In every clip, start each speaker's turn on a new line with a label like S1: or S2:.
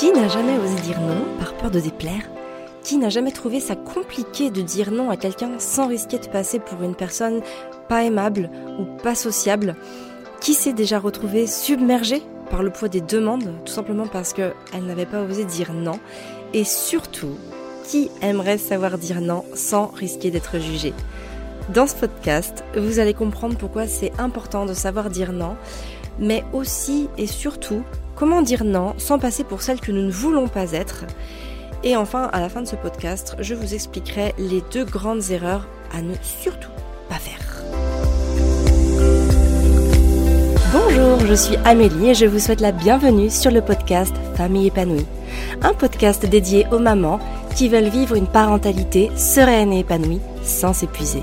S1: Qui n'a jamais osé dire non par peur de déplaire? Qui n'a jamais trouvé ça compliqué de dire non à quelqu'un sans risquer de passer pour une personne pas aimable ou pas sociable? Qui s'est déjà retrouvé submergé par le poids des demandes, tout simplement parce qu'elle n'avait pas osé dire non? Et surtout, qui aimerait savoir dire non sans risquer d'être jugé Dans ce podcast, vous allez comprendre pourquoi c'est important de savoir dire non, mais aussi et surtout comment dire non sans passer pour celle que nous ne voulons pas être. Et enfin, à la fin de ce podcast, je vous expliquerai les deux grandes erreurs à ne surtout pas faire. Bonjour, je suis Amélie et je vous souhaite la bienvenue sur le podcast Famille épanouie. Un podcast dédié aux mamans qui veulent vivre une parentalité sereine et épanouie sans s'épuiser.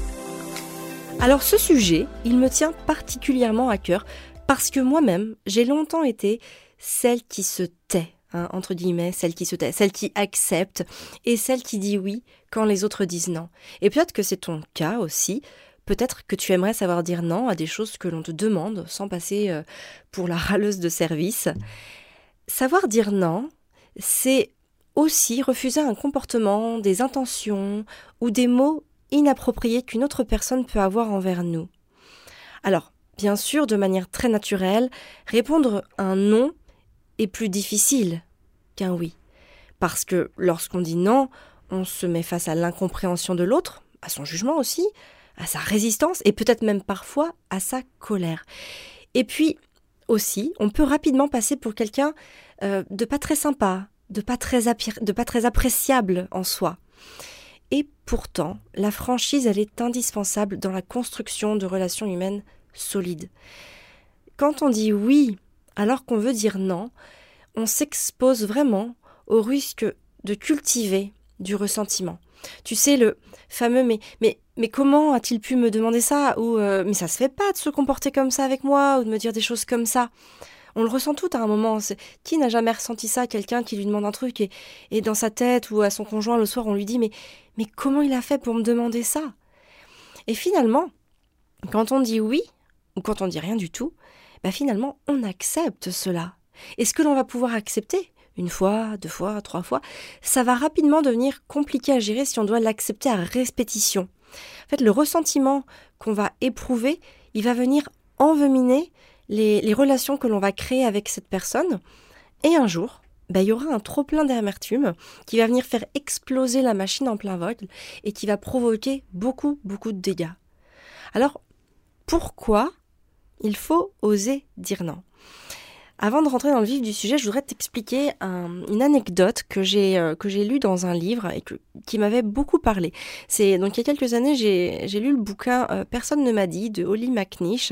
S1: Alors ce sujet, il me tient particulièrement à cœur parce que moi-même, j'ai longtemps été celle qui se tait, hein, entre guillemets, celle qui se tait, celle qui accepte et celle qui dit oui quand les autres disent non. Et peut-être que c'est ton cas aussi. Peut-être que tu aimerais savoir dire non à des choses que l'on te demande sans passer euh, pour la râleuse de service. Savoir dire non, c'est aussi refuser un comportement, des intentions ou des mots inappropriée qu'une autre personne peut avoir envers nous. Alors, bien sûr, de manière très naturelle, répondre un non est plus difficile qu'un oui. Parce que lorsqu'on dit non, on se met face à l'incompréhension de l'autre, à son jugement aussi, à sa résistance et peut-être même parfois à sa colère. Et puis aussi, on peut rapidement passer pour quelqu'un euh, de pas très sympa, de pas très, de pas très appréciable en soi. Et pourtant, la franchise, elle est indispensable dans la construction de relations humaines solides. Quand on dit oui alors qu'on veut dire non, on s'expose vraiment au risque de cultiver du ressentiment. Tu sais, le fameux mais, comment a-t-il pu me demander ça? Ou euh, mais ça se fait pas de se comporter comme ça avec moi ou de me dire des choses comme ça. On le ressent tout à un moment. Qui n'a jamais ressenti ça? Quelqu'un qui lui demande un truc et, dans sa tête ou à son conjoint le soir, on lui dit mais, mais comment il a fait pour me demander ça? Et finalement, quand on dit oui ou quand on dit rien du tout, bah finalement, on accepte cela. Et ce que l'on va pouvoir accepter, une fois, deux fois, trois fois, ça va rapidement devenir compliqué à gérer si on doit l'accepter à répétition. En fait, le ressentiment qu'on va éprouver, il va venir enveminer les, relations que l'on va créer avec cette personne. Et un jour, bah, il y aura un trop plein d'amertume qui va venir faire exploser la machine en plein vol et qui va provoquer beaucoup, beaucoup de dégâts. Alors, pourquoi il faut oser dire non? Avant de rentrer dans le vif du sujet, je voudrais t'expliquer une anecdote que j'ai euh, que j'ai lue dans un livre et qui m'avait beaucoup parlé. C'est donc il y a quelques années, j'ai lu le bouquin euh, Personne ne m'a dit de Holly McNish.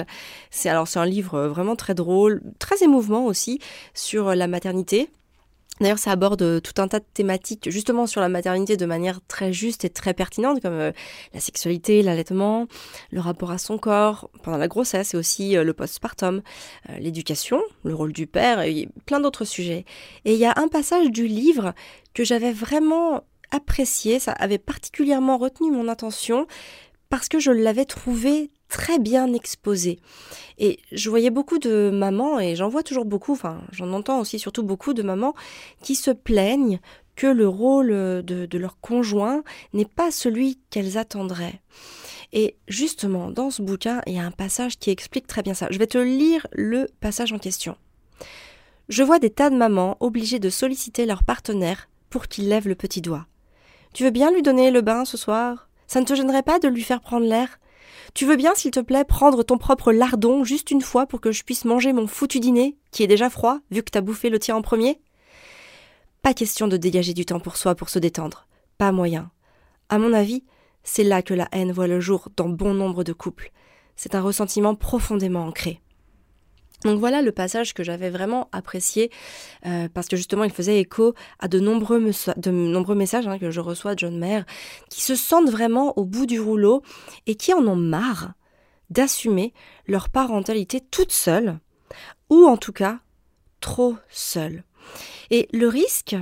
S1: C'est alors c'est un livre euh, vraiment très drôle, très émouvant aussi sur la maternité. D'ailleurs, ça aborde euh, tout un tas de thématiques justement sur la maternité de manière très juste et très pertinente, comme euh, la sexualité, l'allaitement, le rapport à son corps pendant la grossesse et aussi euh, le postpartum, l'éducation, le rôle du père et plein d'autres sujets. Et il y a un passage du livre que j'avais vraiment apprécié, ça avait particulièrement retenu mon attention parce que je l'avais trouvé très bien exposé. Et je voyais beaucoup de mamans, et j'en vois toujours beaucoup, enfin j'en entends aussi surtout beaucoup de mamans qui se plaignent que le rôle de, de leur conjoint n'est pas celui qu'elles attendraient. Et justement, dans ce bouquin, il y a un passage qui explique très bien ça. Je vais te lire le passage en question. Je vois des tas de mamans obligées de solliciter leur partenaire pour qu'il lève le petit doigt. Tu veux bien lui donner le bain ce soir? Ça ne te gênerait pas de lui faire prendre l'air? Tu veux bien, s'il te plaît, prendre ton propre lardon juste une fois pour que je puisse manger mon foutu dîner, qui est déjà froid, vu que t'as bouffé le tien en premier? Pas question de dégager du temps pour soi pour se détendre. Pas moyen. À mon avis, c'est là que la haine voit le jour dans bon nombre de couples. C'est un ressentiment profondément ancré. Donc voilà le passage que j'avais vraiment apprécié euh, parce que justement il faisait écho à de nombreux, de nombreux messages hein, que je reçois de jeunes mères qui se sentent vraiment au bout du rouleau et qui en ont marre d'assumer leur parentalité toute seule ou en tout cas trop seule. Et le risque,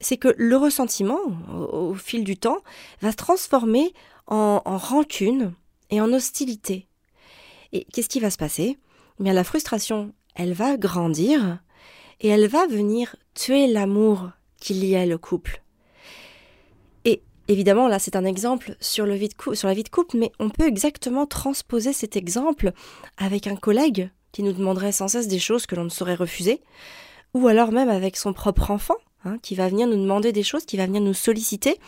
S1: c'est que le ressentiment, au, fil du temps, va se transformer en, en rancune et en hostilité. Et qu'est-ce qui va se passer? Bien la frustration, elle va grandir et elle va venir tuer l'amour qu'il y a le couple. Et évidemment, là, c'est un exemple sur, la vie de couple, mais on peut exactement transposer cet exemple avec un collègue qui nous demanderait sans cesse des choses que l'on ne saurait refuser, ou alors même avec son propre enfant, hein, qui va venir nous demander des choses, qui va venir nous solliciter,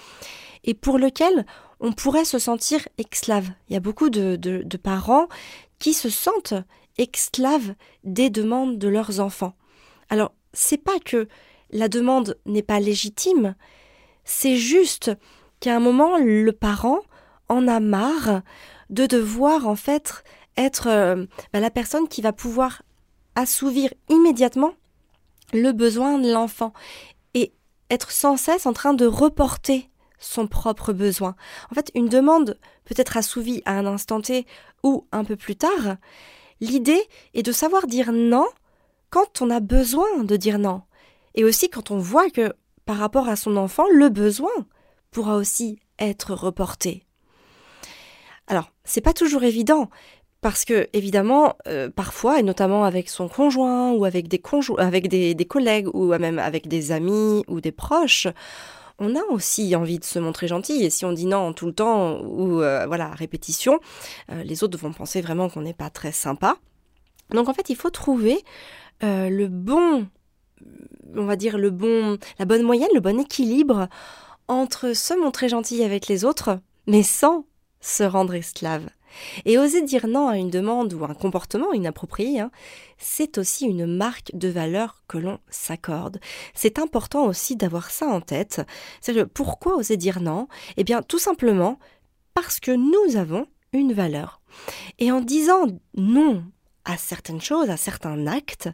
S1: et pour lequel on pourrait se sentir esclave. Il y a beaucoup de parents qui se sentent esclaves des demandes de leurs enfants. Alors, c'est pas que la demande n'est pas légitime, c'est juste qu'à un moment, le parent en a marre de devoir en fait être euh, bah, la personne qui va pouvoir assouvir immédiatement le besoin de l'enfant et être sans cesse en train de reporter son propre besoin. En fait, une demande peut être assouvie à un instant T ou un peu plus tard. L'idée est de savoir dire non quand on a besoin de dire non. Et aussi quand on voit que, par rapport à son enfant, le besoin pourra aussi être reporté. Alors, c'est pas toujours évident, parce que, évidemment, euh, parfois, et notamment avec son conjoint ou avec des, avec des, des collègues ou même avec des amis ou des proches, on a aussi envie de se montrer gentil. Et si on dit non tout le temps ou euh, voilà répétition, euh, les autres vont penser vraiment qu'on n'est pas très sympa. Donc en fait, il faut trouver euh, le bon, on va dire le bon, la bonne moyenne, le bon équilibre entre se montrer gentil avec les autres, mais sans se rendre esclave. Et oser dire non à une demande ou un comportement inapproprié, hein, c'est aussi une marque de valeur que l'on s'accorde. C'est important aussi d'avoir ça en tête. C'est pourquoi oser dire non? Eh bien, tout simplement parce que nous avons une valeur. Et en disant non à certaines choses, à certains actes,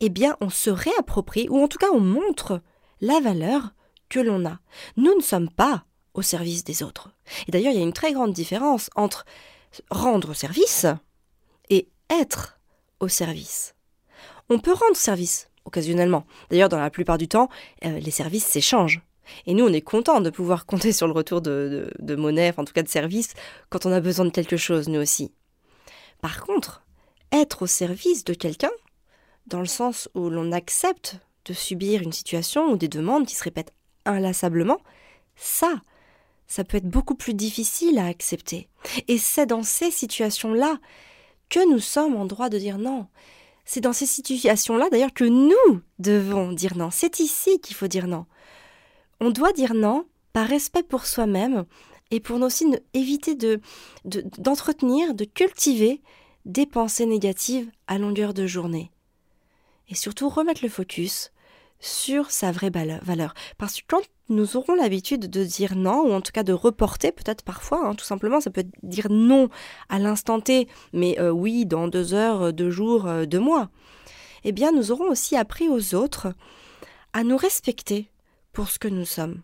S1: eh bien, on se réapproprie, ou en tout cas, on montre la valeur que l'on a. Nous ne sommes pas au service des autres. Et d'ailleurs, il y a une très grande différence entre rendre service et être au service. On peut rendre service occasionnellement. D'ailleurs, dans la plupart du temps, euh, les services s'échangent. Et nous, on est content de pouvoir compter sur le retour de, de, monnaie, en tout cas de service, quand on a besoin de quelque chose, nous aussi. Par contre, être au service de quelqu'un, dans le sens où l'on accepte de subir une situation ou des demandes qui se répètent inlassablement, ça, ça peut être beaucoup plus difficile à accepter. Et c'est dans ces situations-là que nous sommes en droit de dire non. C'est dans ces situations-là d'ailleurs que nous devons dire non. C'est ici qu'il faut dire non. On doit dire non par respect pour soi-même et pour aussi éviter de, d'entretenir, de cultiver des pensées négatives à longueur de journée. Et surtout remettre le focus sur sa vraie valeur. Parce que quand nous aurons l'habitude de dire non, ou en tout cas de reporter peut-être parfois, hein, tout simplement, ça peut dire non à l'instant T, mais euh, oui dans deux heures, deux jours, euh, deux mois, eh bien nous aurons aussi appris aux autres à nous respecter pour ce que nous sommes.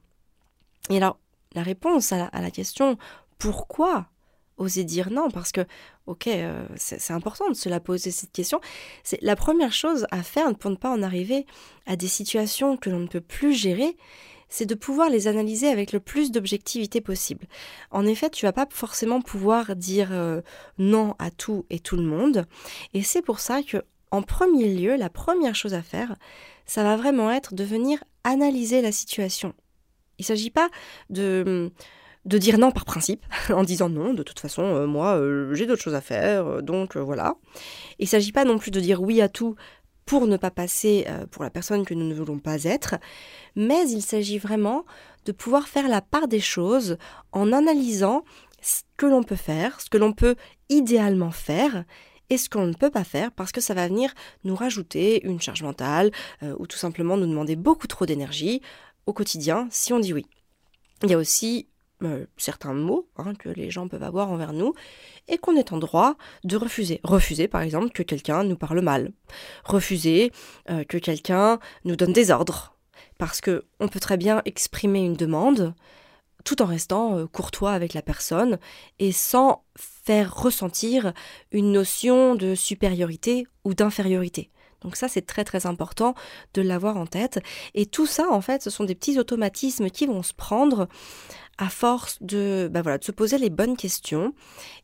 S1: Et alors, la réponse à la question pourquoi oser dire non? Parce que, ok, euh, c'est important de se la poser cette question. C'est la première chose à faire pour ne pas en arriver à des situations que l'on ne peut plus gérer, c'est de pouvoir les analyser avec le plus d'objectivité possible. En effet, tu vas pas forcément pouvoir dire euh, non à tout et tout le monde, et c'est pour ça que, en premier lieu, la première chose à faire, ça va vraiment être de venir analyser la situation. Il ne s'agit pas de de dire non par principe, en disant non, de toute façon, euh, moi, euh, j'ai d'autres choses à faire, donc voilà. Il ne s'agit pas non plus de dire oui à tout pour ne pas passer pour la personne que nous ne voulons pas être, mais il s'agit vraiment de pouvoir faire la part des choses en analysant ce que l'on peut faire, ce que l'on peut idéalement faire, et ce qu'on ne peut pas faire parce que ça va venir nous rajouter une charge mentale ou tout simplement nous demander beaucoup trop d'énergie au quotidien si on dit oui. Il y a aussi euh, certains mots hein, que les gens peuvent avoir envers nous et qu'on est en droit de refuser. Refuser par exemple que quelqu'un nous parle mal. Refuser euh, que quelqu'un nous donne des ordres. Parce que on peut très bien exprimer une demande tout en restant euh, courtois avec la personne et sans faire ressentir une notion de supériorité ou d'infériorité. Donc ça, c'est très très important de l'avoir en tête. Et tout ça, en fait, ce sont des petits automatismes qui vont se prendre à force de, voilà, de se poser les bonnes questions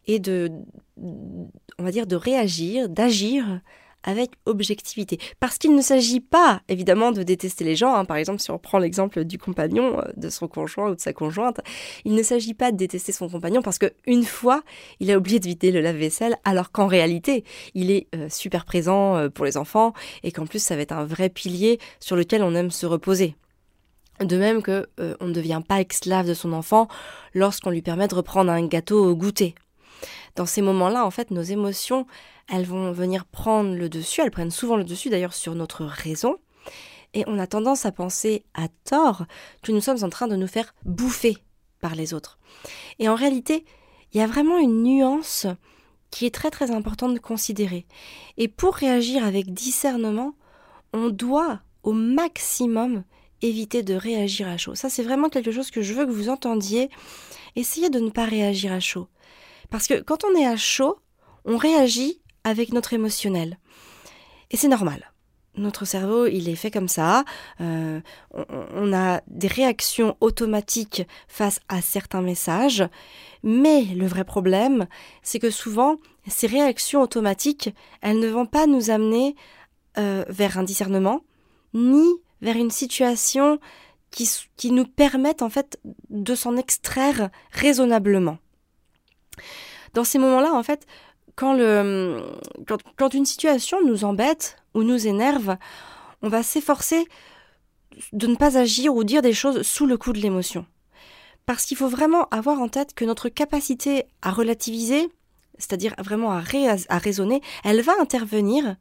S1: et de, on va dire, de réagir, d'agir avec objectivité. Parce qu'il ne s'agit pas, évidemment, de détester les gens. Hein. Par exemple, si on prend l'exemple du compagnon, euh, de son conjoint ou de sa conjointe, il ne s'agit pas de détester son compagnon parce qu'une fois, il a oublié de vider le lave-vaisselle, alors qu'en réalité, il est euh, super présent euh, pour les enfants et qu'en plus, ça va être un vrai pilier sur lequel on aime se reposer. De même que on ne devient pas esclave de son enfant lorsqu'on lui permet de reprendre un gâteau au goûter. Dans ces moments-là, en fait, nos émotions, elles vont venir prendre le dessus, elles prennent souvent le dessus d'ailleurs sur notre raison, et on a tendance à penser à tort que nous sommes en train de nous faire bouffer par les autres. Et en réalité, il y a vraiment une nuance qui est très très importante de considérer. Et pour réagir avec discernement, on doit au maximum éviter de réagir à chaud. Ça, c'est vraiment quelque chose que je veux que vous entendiez. Essayez de ne pas réagir à chaud. Parce que quand on est à chaud, on réagit avec notre émotionnel. Et c'est normal. Notre cerveau, il est fait comme ça. Euh, on, a des réactions automatiques face à certains messages. Mais le vrai problème, c'est que souvent, ces réactions automatiques, elles ne vont pas nous amener euh, vers un discernement, ni vers une situation qui, qui nous permette en fait de s'en extraire raisonnablement. Dans ces moments-là, en fait, quand, une situation nous embête ou nous énerve, on va s'efforcer de ne pas agir ou dire des choses sous le coup de l'émotion. Parce qu'il faut vraiment avoir en tête que notre capacité à relativiser, c'est-à-dire vraiment à, à raisonner, elle va intervenir,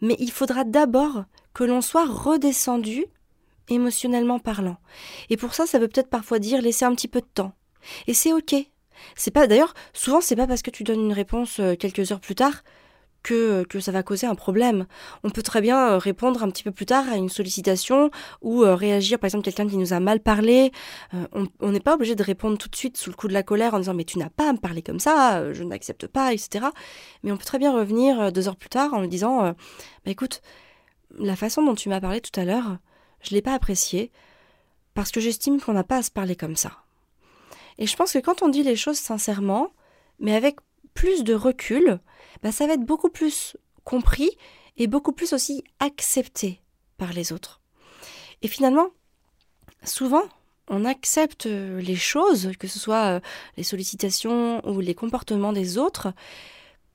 S1: mais il faudra d'abord que l'on soit redescendu émotionnellement parlant. Et pour ça, ça veut peut-être parfois dire laisser un petit peu de temps. Et c'est ok. C'est pas d'ailleurs souvent c'est pas parce que tu donnes une réponse euh, quelques heures plus tard que, que, ça va causer un problème. On peut très bien euh, répondre un petit peu plus tard à une sollicitation ou euh, réagir, par exemple, quelqu'un qui nous a mal parlé. on n'est pas obligé de répondre tout de suite sous le coup de la colère en disant mais tu n'as pas à me parler comme ça, je n'accepte pas, etc. Mais on peut très bien revenir deux heures plus tard en lui disant bah écoute, la façon dont tu m'as parlé tout à l'heure, je l'ai pas appréciée parce que j'estime qu'on n'a pas à se parler comme ça. Et je pense que quand on dit les choses sincèrement, mais avec plus de recul, bah, ça va être beaucoup plus compris et beaucoup plus aussi accepté par les autres. Et finalement, souvent, on accepte les choses, que ce soit euh, les sollicitations ou les comportements des autres,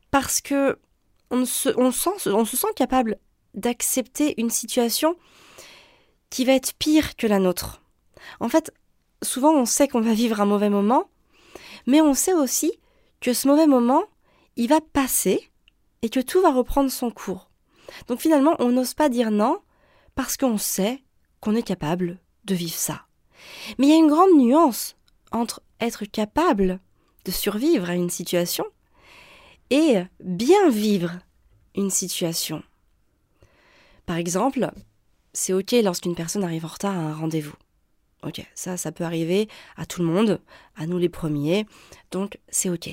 S1: parce que on se, sent, on se sent capable d'accepter une situation qui va être pire que la nôtre. En fait, souvent on sait qu'on va vivre un mauvais moment, mais on sait aussi que ce mauvais moment, il va passer et que tout va reprendre son cours. Donc finalement, on n'ose pas dire non parce qu'on sait qu'on est capable de vivre ça. Mais il y a une grande nuance entre être capable de survivre à une situation et bien vivre une situation. Par exemple, c'est OK lorsqu'une personne arrive en retard à un rendez-vous. Ok, ça, ça peut arriver à tout le monde, à nous les premiers, donc c'est ok.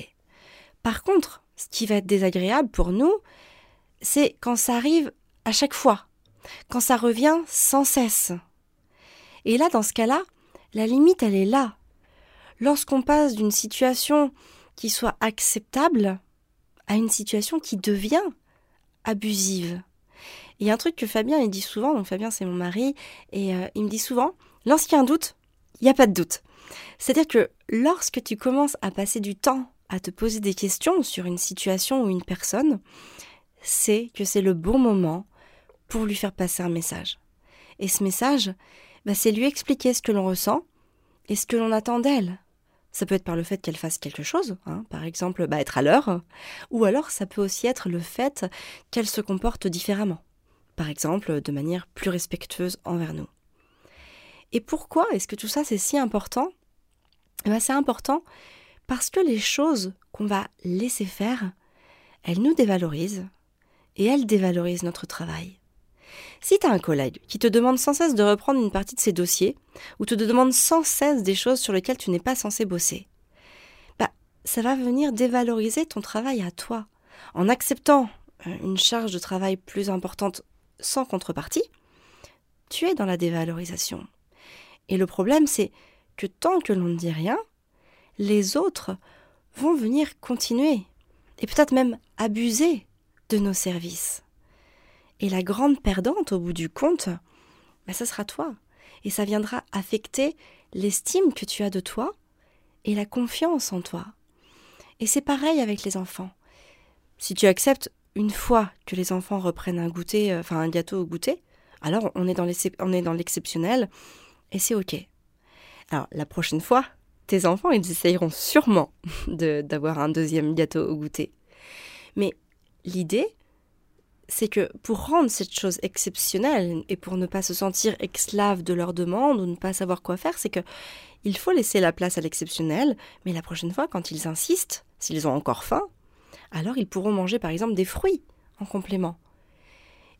S1: Par contre, ce qui va être désagréable pour nous, c'est quand ça arrive à chaque fois, quand ça revient sans cesse. Et là, dans ce cas-là, la limite, elle est là. Lorsqu'on passe d'une situation qui soit acceptable à une situation qui devient abusive. Il y a un truc que Fabien il dit souvent, donc Fabien c'est mon mari, et euh, il me dit souvent, Lorsqu'il y a un doute, il n'y a pas de doute. C'est-à-dire que lorsque tu commences à passer du temps à te poser des questions sur une situation ou une personne, c'est que c'est le bon moment pour lui faire passer un message. Et ce message, bah, c'est lui expliquer ce que l'on ressent et ce que l'on attend d'elle. Ça peut être par le fait qu'elle fasse quelque chose, hein, par exemple bah, être à l'heure, ou alors ça peut aussi être le fait qu'elle se comporte différemment, par exemple de manière plus respectueuse envers nous. Et pourquoi est-ce que tout ça c'est si important? Eh ben, c'est important parce que les choses qu'on va laisser faire, elles nous dévalorisent et elles dévalorisent notre travail. Si tu as un collègue qui te demande sans cesse de reprendre une partie de ses dossiers, ou te demande sans cesse des choses sur lesquelles tu n'es pas censé bosser, bah, ça va venir dévaloriser ton travail à toi. En acceptant euh, une charge de travail plus importante sans contrepartie, tu es dans la dévalorisation. Et le problème, c'est que tant que l'on ne dit rien, les autres vont venir continuer et peut-être même abuser de nos services. Et la grande perdante au bout du compte, bah, ça sera toi. Et ça viendra affecter l'estime que tu as de toi et la confiance en toi. Et c'est pareil avec les enfants. Si tu acceptes une fois que les enfants reprennent un goûter, euh, enfin un gâteau au goûter, alors on est dans l'exceptionnel et c'est ok. Alors la prochaine fois, tes enfants, ils essayeront sûrement d'avoir un deuxième gâteau au goûter. Mais l'idée, c'est que pour rendre cette chose exceptionnelle et pour ne pas se sentir esclave de leurs demandes ou ne pas savoir quoi faire, c'est que il faut laisser la place à l'exceptionnel, mais la prochaine fois, quand ils insistent, s'ils ont encore faim, alors ils pourront manger par exemple des fruits en complément.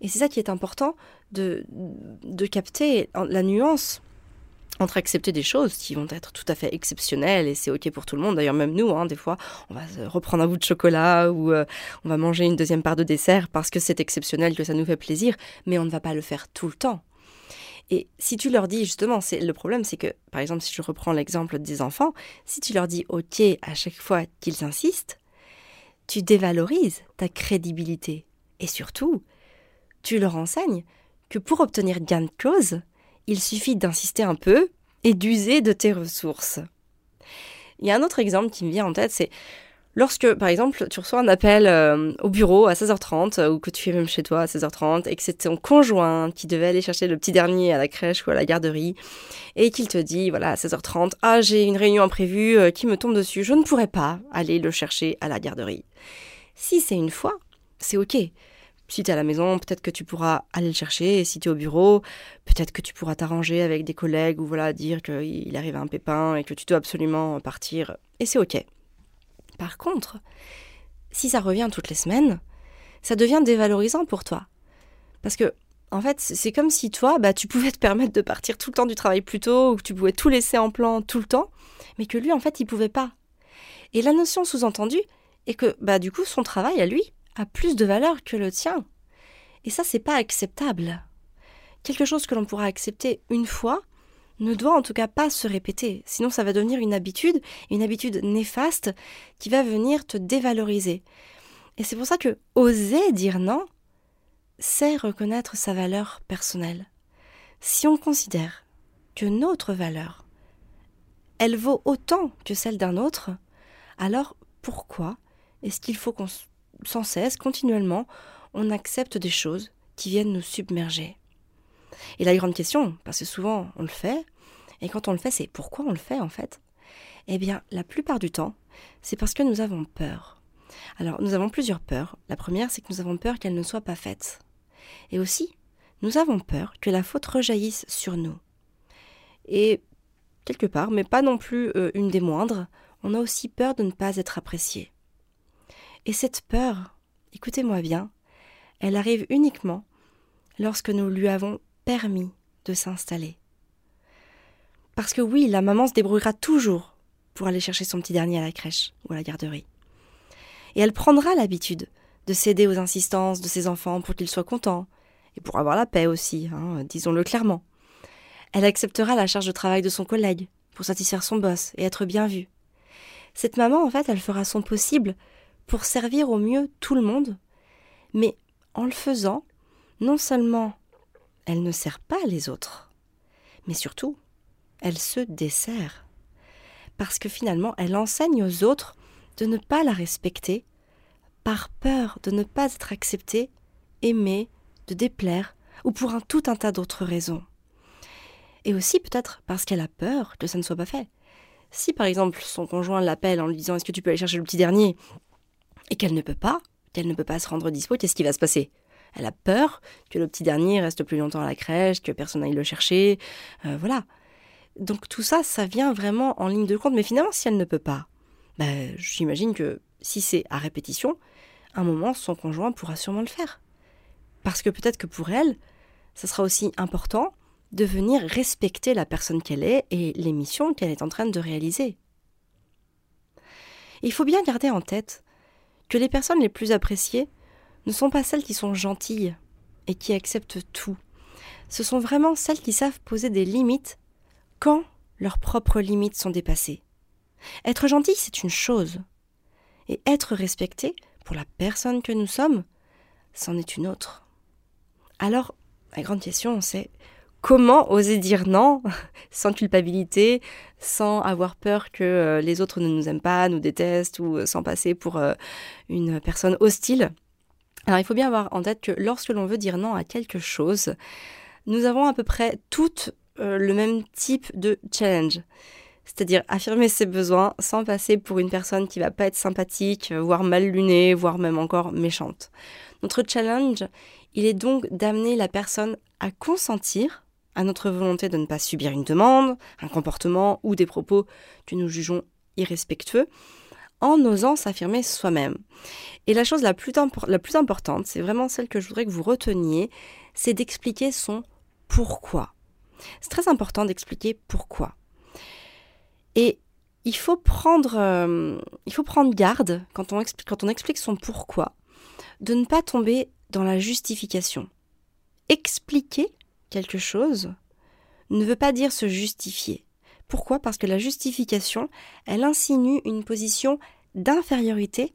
S1: Et c'est ça qui est important de, de capter la nuance entre accepter des choses qui vont être tout à fait exceptionnelles et c'est ok pour tout le monde. D'ailleurs, même nous, hein, des fois, on va reprendre un bout de chocolat ou euh, on va manger une deuxième part de dessert parce que c'est exceptionnel, que ça nous fait plaisir, mais on ne va pas le faire tout le temps. Et si tu leur dis justement, c'est le problème, c'est que, par exemple, si je reprends l'exemple des enfants, si tu leur dis ok à chaque fois qu'ils insistent, tu dévalorises ta crédibilité et surtout, tu leur enseignes que pour obtenir gain de cause, il suffit d'insister un peu et d'user de tes ressources. Il y a un autre exemple qui me vient en tête, c'est lorsque, par exemple, tu reçois un appel euh, au bureau à 16h30 ou que tu es même chez toi à 16h30 et que c'est ton conjoint qui devait aller chercher le petit dernier à la crèche ou à la garderie et qu'il te dit, voilà, à 16h30, ah, j'ai une réunion imprévue euh, qui me tombe dessus, je ne pourrais pas aller le chercher à la garderie. Si c'est une fois, c'est ok. Si tu es à la maison, peut-être que tu pourras aller le chercher. Et si tu es au bureau, peut-être que tu pourras t'arranger avec des collègues ou voilà, dire qu'il arrive un pépin et que tu dois absolument partir. Et c'est OK. Par contre, si ça revient toutes les semaines, ça devient dévalorisant pour toi. Parce que, en fait, c'est comme si toi, bah, tu pouvais te permettre de partir tout le temps du travail plus tôt, ou que tu pouvais tout laisser en plan tout le temps, mais que lui, en fait, il pouvait pas. Et la notion sous-entendue est que, bah, du coup, son travail à lui, a plus de valeur que le tien. Et ça, c'est pas acceptable. Quelque chose que l'on pourra accepter une fois ne doit en tout cas pas se répéter, sinon ça va devenir une habitude, une habitude néfaste qui va venir te dévaloriser. Et c'est pour ça que oser dire non, c'est reconnaître sa valeur personnelle. Si on considère que notre valeur, elle vaut autant que celle d'un autre, alors pourquoi est-ce qu'il faut qu'on sans cesse, continuellement, on accepte des choses qui viennent nous submerger. Et la grande question, parce que souvent on le fait, et quand on le fait, c'est pourquoi on le fait en fait? Eh bien, la plupart du temps, c'est parce que nous avons peur. Alors, nous avons plusieurs peurs. La première, c'est que nous avons peur qu'elle ne soit pas faite. Et aussi, nous avons peur que la faute rejaillisse sur nous. Et, quelque part, mais pas non plus euh, une des moindres, on a aussi peur de ne pas être apprécié. Et cette peur, écoutez-moi bien, elle arrive uniquement lorsque nous lui avons permis de s'installer. Parce que oui, la maman se débrouillera toujours pour aller chercher son petit dernier à la crèche ou à la garderie. Et elle prendra l'habitude de céder aux insistances de ses enfants pour qu'ils soient contents, et pour avoir la paix aussi, hein, disons-le clairement. Elle acceptera la charge de travail de son collègue pour satisfaire son boss et être bien vue. Cette maman, en fait, elle fera son possible pour servir au mieux tout le monde, mais en le faisant, non seulement elle ne sert pas les autres, mais surtout, elle se dessert. Parce que finalement, elle enseigne aux autres de ne pas la respecter, par peur de ne pas être acceptée, aimée, de déplaire, ou pour un tout un tas d'autres raisons. Et aussi peut-être parce qu'elle a peur que ça ne soit pas fait. Si par exemple son conjoint l'appelle en lui disant Est-ce que tu peux aller chercher le petit dernier? Et qu'elle ne peut pas, qu'elle ne peut pas se rendre dispo, qu'est-ce qui va se passer? Elle a peur que le petit dernier reste plus longtemps à la crèche, que personne n'aille le chercher, euh, voilà. donc tout ça, ça vient vraiment en ligne de compte. Mais finalement, si elle ne peut pas, bah, j'imagine que si c'est à répétition, un moment, son conjoint pourra sûrement le faire. Parce que peut-être que pour elle, ça sera aussi important de venir respecter la personne qu'elle est et les missions qu'elle est en train de réaliser. Il faut bien garder en tête que les personnes les plus appréciées ne sont pas celles qui sont gentilles et qui acceptent tout. Ce sont vraiment celles qui savent poser des limites quand leurs propres limites sont dépassées. Être gentil, c'est une chose. Et être respecté, pour la personne que nous sommes, c'en est une autre. Alors, la grande question, c'est comment oser dire non sans culpabilité, sans avoir peur que euh, les autres ne nous aiment pas, nous détestent ou euh, sans passer pour euh, une personne hostile Alors il faut bien avoir en tête que lorsque l'on veut dire non à quelque chose, nous avons à peu près toutes le même type de challenge. C'est-à-dire affirmer ses besoins sans passer pour une personne qui va pas être sympathique, voire mal lunée, voire même encore méchante. Notre challenge, il est donc d'amener la personne à consentir à notre volonté de ne pas subir une demande, un comportement ou des propos que nous jugeons irrespectueux, en osant s'affirmer soi-même. Et la chose la plus, la plus importante, c'est vraiment celle que je voudrais que vous reteniez, c'est d'expliquer son pourquoi. C'est très important d'expliquer pourquoi. Et il faut prendre, euh, il faut prendre garde quand on, explique, quand on explique son pourquoi, de ne pas tomber dans la justification. Expliquer quelque chose ne veut pas dire se justifier. Pourquoi? Parce que la justification, elle insinue une position d'infériorité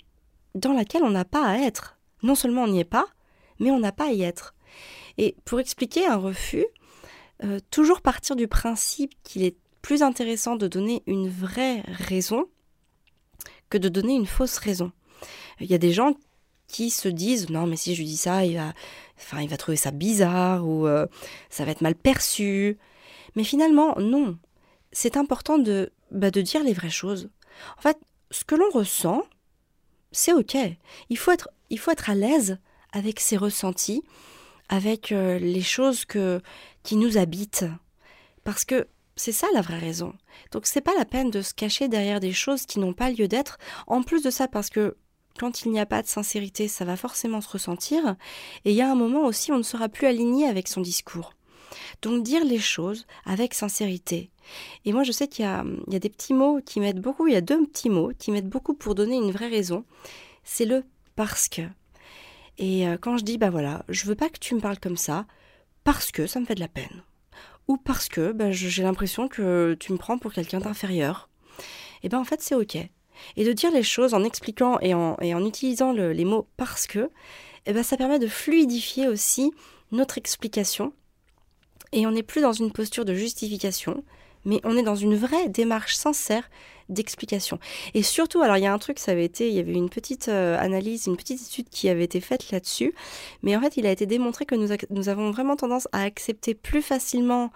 S1: dans laquelle on n'a pas à être. Non seulement on n'y est pas, mais on n'a pas à y être. Et pour expliquer un refus, euh, toujours partir du principe qu'il est plus intéressant de donner une vraie raison que de donner une fausse raison. Il y a des gens qui se disent non mais si je lui dis ça il va enfin il va trouver ça bizarre ou euh, ça va être mal perçu. Mais finalement non. C'est important de bah, de dire les vraies choses. En fait ce que l'on ressent c'est ok. Il faut être il faut être à l'aise avec ses ressentis avec euh, les choses que qui nous habitent. Parce que c'est ça la vraie raison. Donc c'est pas la peine de se cacher derrière des choses qui n'ont pas lieu d'être. En plus de ça, parce que quand il n'y a pas de sincérité, ça va forcément se ressentir. Et il y a un moment aussi on ne sera plus aligné avec son discours. Donc dire les choses avec sincérité. Et moi je sais qu'il y a, des petits mots qui m'aident beaucoup, il y a deux petits mots qui m'aident beaucoup pour donner une vraie raison. C'est le parce que. Et euh, quand je dis, bah voilà, je veux pas que tu me parles comme ça, parce que ça me fait de la peine. Ou parce que bah, j'ai l'impression que tu me prends pour quelqu'un d'inférieur. Et ben en fait c'est ok. Et de dire les choses en expliquant et en, utilisant les mots parce que, eh ben, ça permet de fluidifier aussi notre explication. Et on n'est plus dans une posture de justification, mais on est dans une vraie démarche sincère d'explication. Et surtout, alors il y a un truc, ça avait été, il y avait une petite euh, analyse, une petite étude qui avait été faite là-dessus, mais en fait, il a été démontré que nous, nous avons vraiment tendance à accepter plus facilement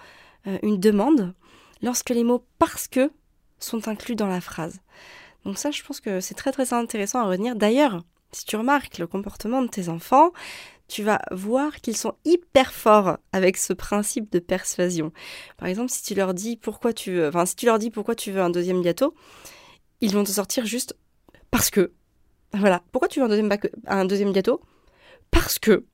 S1: euh, une demande lorsque les mots parce que sont inclus dans la phrase. Donc ça, je pense que c'est très très intéressant à retenir. D'ailleurs, si tu remarques le comportement de tes enfants, tu vas voir qu'ils sont hyper forts avec ce principe de persuasion. Par exemple, si tu leur dis pourquoi tu veux, enfin si tu leur dis pourquoi tu veux un deuxième gâteau, ils vont te sortir juste parce que. Voilà. Pourquoi tu veux un deuxième, gâteau? Parce que.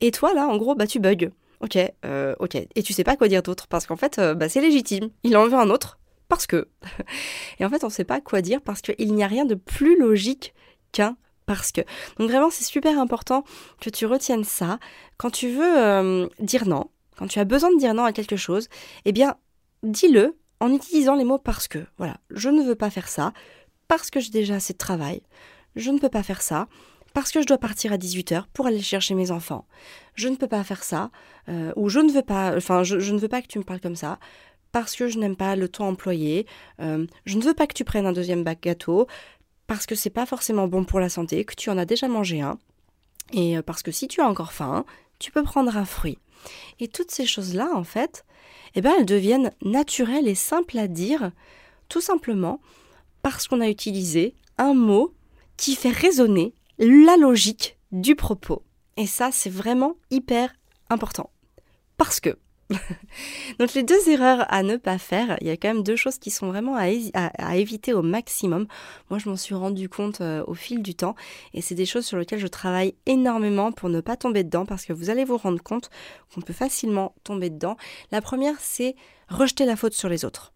S1: Et toi là, en gros, bah tu bugs. Ok, euh, ok. Et tu sais pas quoi dire d'autre parce qu'en fait, euh, bah, c'est légitime. Il en veut un autre parce que. Et en fait, on ne sait pas quoi dire parce qu'il n'y a rien de plus logique qu'un parce que. Donc vraiment, c'est super important que tu retiennes ça. Quand tu veux euh, dire non, quand tu as besoin de dire non à quelque chose, eh bien, dis-le en utilisant les mots parce que. Voilà, je ne veux pas faire ça parce que j'ai déjà assez de travail. Je ne peux pas faire ça parce que je dois partir à 18h pour aller chercher mes enfants. Je ne peux pas faire ça, euh, ou je ne veux pas, enfin, je, ne veux pas que tu me parles comme ça, parce que je n'aime pas le temps employé, euh, je ne veux pas que tu prennes un deuxième bac gâteau, parce que c'est pas forcément bon pour la santé, que tu en as déjà mangé un, et euh, parce que si tu as encore faim, tu peux prendre un fruit. Et toutes ces choses-là, en fait, eh ben, elles deviennent naturelles et simples à dire, tout simplement parce qu'on a utilisé un mot qui fait résonner la logique du propos. Et ça, c'est vraiment hyper important. Parce que Donc les deux erreurs à ne pas faire, il y a quand même deux choses qui sont vraiment à, éviter au maximum. Moi, je m'en suis rendu compte euh, au fil du temps et c'est des choses sur lesquelles je travaille énormément pour ne pas tomber dedans parce que vous allez vous rendre compte qu'on peut facilement tomber dedans. La première, c'est rejeter la faute sur les autres.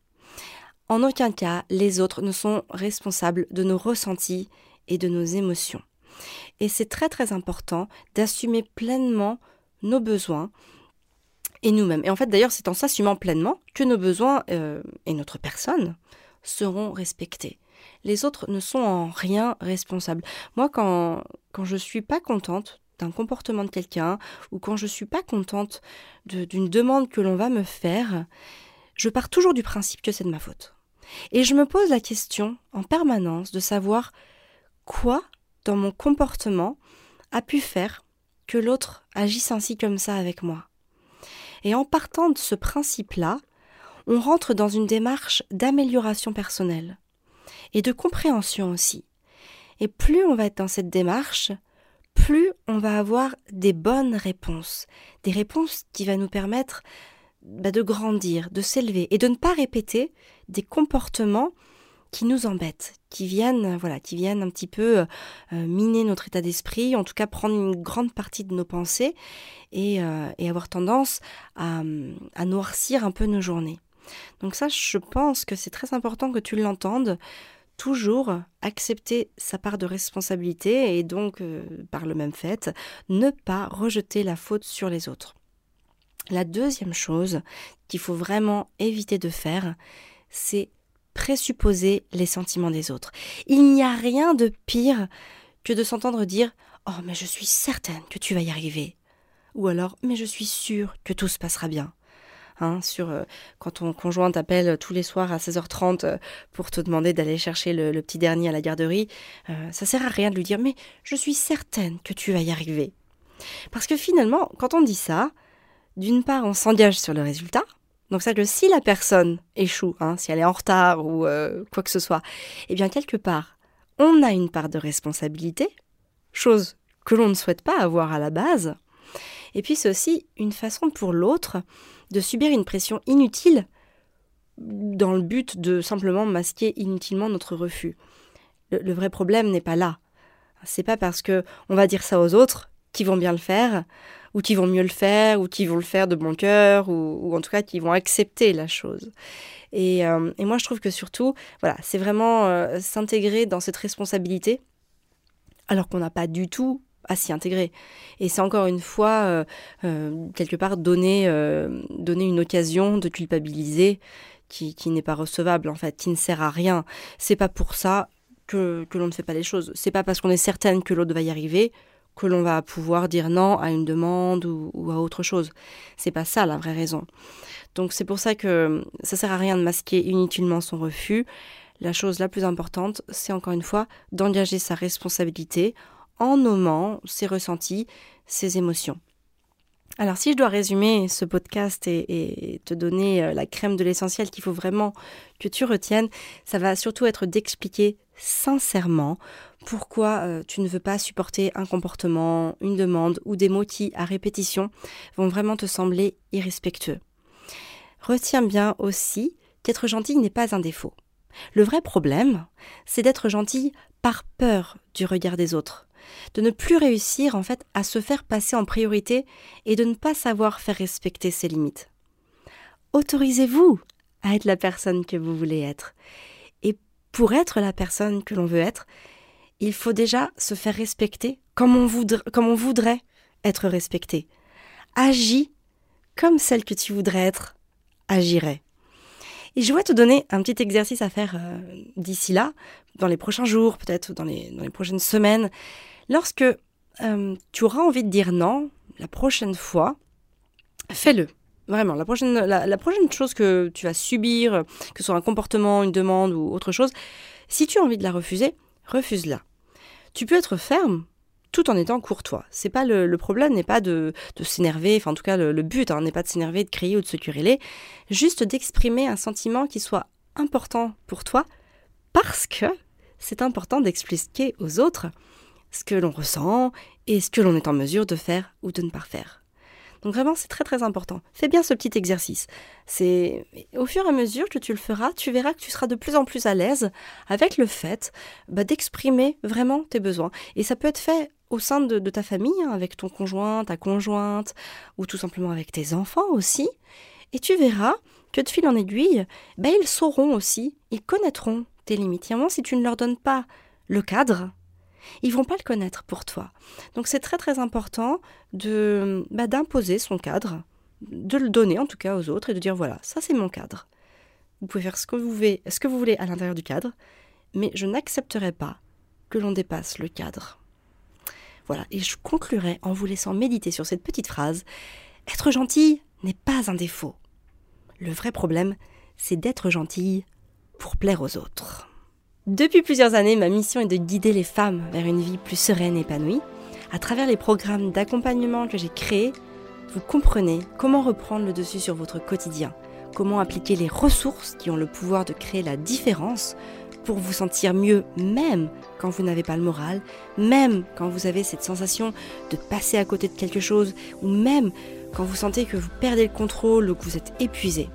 S1: En aucun cas, les autres ne sont responsables de nos ressentis et de nos émotions. Et c'est très très important d'assumer pleinement nos besoins et nous-mêmes. Et en fait, d'ailleurs, c'est en s'assumant pleinement que nos besoins euh, et notre personne seront respectés. Les autres ne sont en rien responsables. Moi, quand, quand je suis pas contente d'un comportement de quelqu'un ou quand je suis pas contente d'une demande que l'on va me faire, je pars toujours du principe que c'est de ma faute. Et je me pose la question en permanence de savoir quoi dans mon comportement a pu faire que l'autre agisse ainsi comme ça avec moi. Et en partant de ce principe-là, on rentre dans une démarche d'amélioration personnelle et de compréhension aussi. Et plus on va être dans cette démarche, plus on va avoir des bonnes réponses, des réponses qui vont nous permettre bah, de grandir, de s'élever et de ne pas répéter des comportements qui nous embêtent, qui viennent, voilà, qui viennent un petit peu euh, miner notre état d'esprit, en tout cas prendre une grande partie de nos pensées et, euh, avoir tendance à, noircir un peu nos journées. Donc ça, je pense que c'est très important que tu l'entendes. Toujours accepter sa part de responsabilité et donc, euh, par le même fait, ne pas rejeter la faute sur les autres. La deuxième chose qu'il faut vraiment éviter de faire, c'est présupposer les sentiments des autres. Il n'y a rien de pire que de s'entendre dire Oh, mais je suis certaine que tu vas y arriver. Ou alors Mais je suis sûre que tout se passera bien. Hein, sur euh, quand ton conjoint t'appelle tous les soirs à 16h30 euh, pour te demander d'aller chercher le, petit dernier à la garderie, euh, ça sert à rien de lui dire mais je suis certaine que tu vas y arriver. Parce que finalement, quand on dit ça, d'une part on s'engage sur le résultat, donc ça que si la personne échoue, hein, si elle est en retard ou euh, quoi que ce soit, eh bien quelque part, on a une part de responsabilité, chose que l'on ne souhaite pas avoir à la base. Et puis c'est aussi une façon pour l'autre de subir une pression inutile dans le but de simplement masquer inutilement notre refus. Le, le vrai problème n'est pas là. C'est pas parce que on va dire ça aux autres qui vont bien le faire ou qui vont mieux le faire, ou qui vont le faire de bon cœur, ou, en tout cas qui vont accepter la chose. Et, euh, moi, je trouve que surtout, voilà, c'est vraiment euh, s'intégrer dans cette responsabilité, alors qu'on n'a pas du tout à s'y intégrer. Et c'est encore une fois, euh, quelque part, donner, une occasion de culpabiliser qui, qui n'est pas recevable, en fait, qui ne sert à rien. C'est pas pour ça que, que l'on ne fait pas les choses. C'est pas parce qu'on est certaine que l'autre va y arriver que l'on va pouvoir dire non à une demande ou, à autre chose. C'est pas ça la vraie raison. Donc c'est pour ça que ça sert à rien de masquer inutilement son refus. La chose la plus importante, c'est encore une fois d'engager sa responsabilité en nommant ses ressentis, ses émotions. Alors si je dois résumer ce podcast et, te donner euh, la crème de l'essentiel qu'il faut vraiment que tu retiennes, ça va surtout être d'expliquer sincèrement pourquoi euh, tu ne veux pas supporter un comportement, une demande ou des mots qui, à répétition, vont vraiment te sembler irrespectueux. Retiens bien aussi qu'être gentil n'est pas un défaut. Le vrai problème, c'est d'être gentil par peur du regard des autres, de ne plus réussir en fait à se faire passer en priorité et de ne pas savoir faire respecter ses limites. Autorisez-vous à être la personne que vous voulez être pour être la personne que l'on veut être, il faut déjà se faire respecter comme on, voudrait, être respecté. Agis comme celle que tu voudrais être agirait. Et je voudrais te donner un petit exercice à faire euh, d'ici là, dans les prochains jours, peut-être dans les, dans les prochaines semaines. Lorsque euh, tu auras envie de dire non, la prochaine fois, fais-le. Vraiment, la prochaine, la, prochaine chose que tu vas subir, que ce soit un comportement, une demande ou autre chose, si tu as envie de la refuser, refuse-la. Tu peux être ferme tout en étant courtois. C'est pas le, problème n'est pas de, s'énerver, enfin en tout cas le, but hein, n'est pas de s'énerver, de crier ou de se quereller, juste d'exprimer un sentiment qui soit important pour toi, parce que c'est important d'expliquer aux autres ce que l'on ressent et ce que l'on est en mesure de faire ou de ne pas faire. Donc vraiment, c'est très très important. Fais bien ce petit exercice. C'est au fur et à mesure que tu le feras, tu verras que tu seras de plus en plus à l'aise avec le fait bah, d'exprimer vraiment tes besoins. Et ça peut être fait au sein de, ta famille, hein, avec ton conjoint, ta conjointe, ou tout simplement avec tes enfants aussi. Et tu verras que de fil en aiguille, bah, ils sauront aussi, ils connaîtront tes limites. Et si tu ne leur donnes pas le cadre, ils vont pas le connaître pour toi. Donc c'est très très important de bah, d'imposer son cadre, de le donner en tout cas aux autres et de dire voilà, ça c'est mon cadre. Vous pouvez faire ce que vous voulez, ce que vous voulez à l'intérieur du cadre, mais je n'accepterai pas que l'on dépasse le cadre. Voilà, et je conclurai en vous laissant méditer sur cette petite phrase. Être gentil n'est pas un défaut. Le vrai problème, c'est d'être gentil pour plaire aux autres. Depuis plusieurs années, ma mission est de guider les femmes vers une vie plus sereine et épanouie. À travers les programmes d'accompagnement que j'ai créés, vous comprenez comment reprendre le dessus sur votre quotidien, comment appliquer les ressources qui ont le pouvoir de créer la différence pour vous sentir mieux même quand vous n'avez pas le moral, même quand vous avez cette sensation de passer à côté de quelque chose, ou même quand vous sentez que vous perdez le contrôle ou que vous êtes épuisé.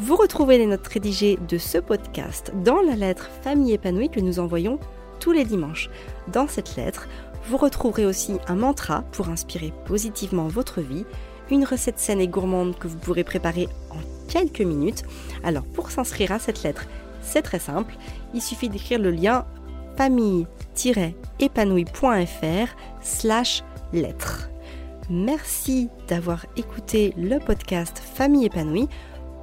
S1: Vous retrouvez les notes rédigées de ce podcast dans la lettre Famille épanouie que nous envoyons tous les dimanches. Dans cette lettre, vous retrouverez aussi un mantra pour inspirer positivement votre vie, une recette saine et gourmande que vous pourrez préparer en quelques minutes. Alors pour s'inscrire à cette lettre, c'est très simple, il suffit d'écrire le lien famille-épanouie.fr slash lettre. Merci d'avoir écouté le podcast Famille épanouie.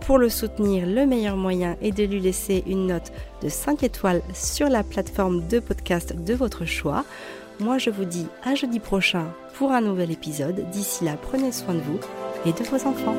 S1: Pour le soutenir, le meilleur moyen est de lui laisser une note de 5 étoiles sur la plateforme de podcast de votre choix. Moi, je vous dis à jeudi prochain pour un nouvel épisode. D'ici là, prenez soin de vous et de vos enfants.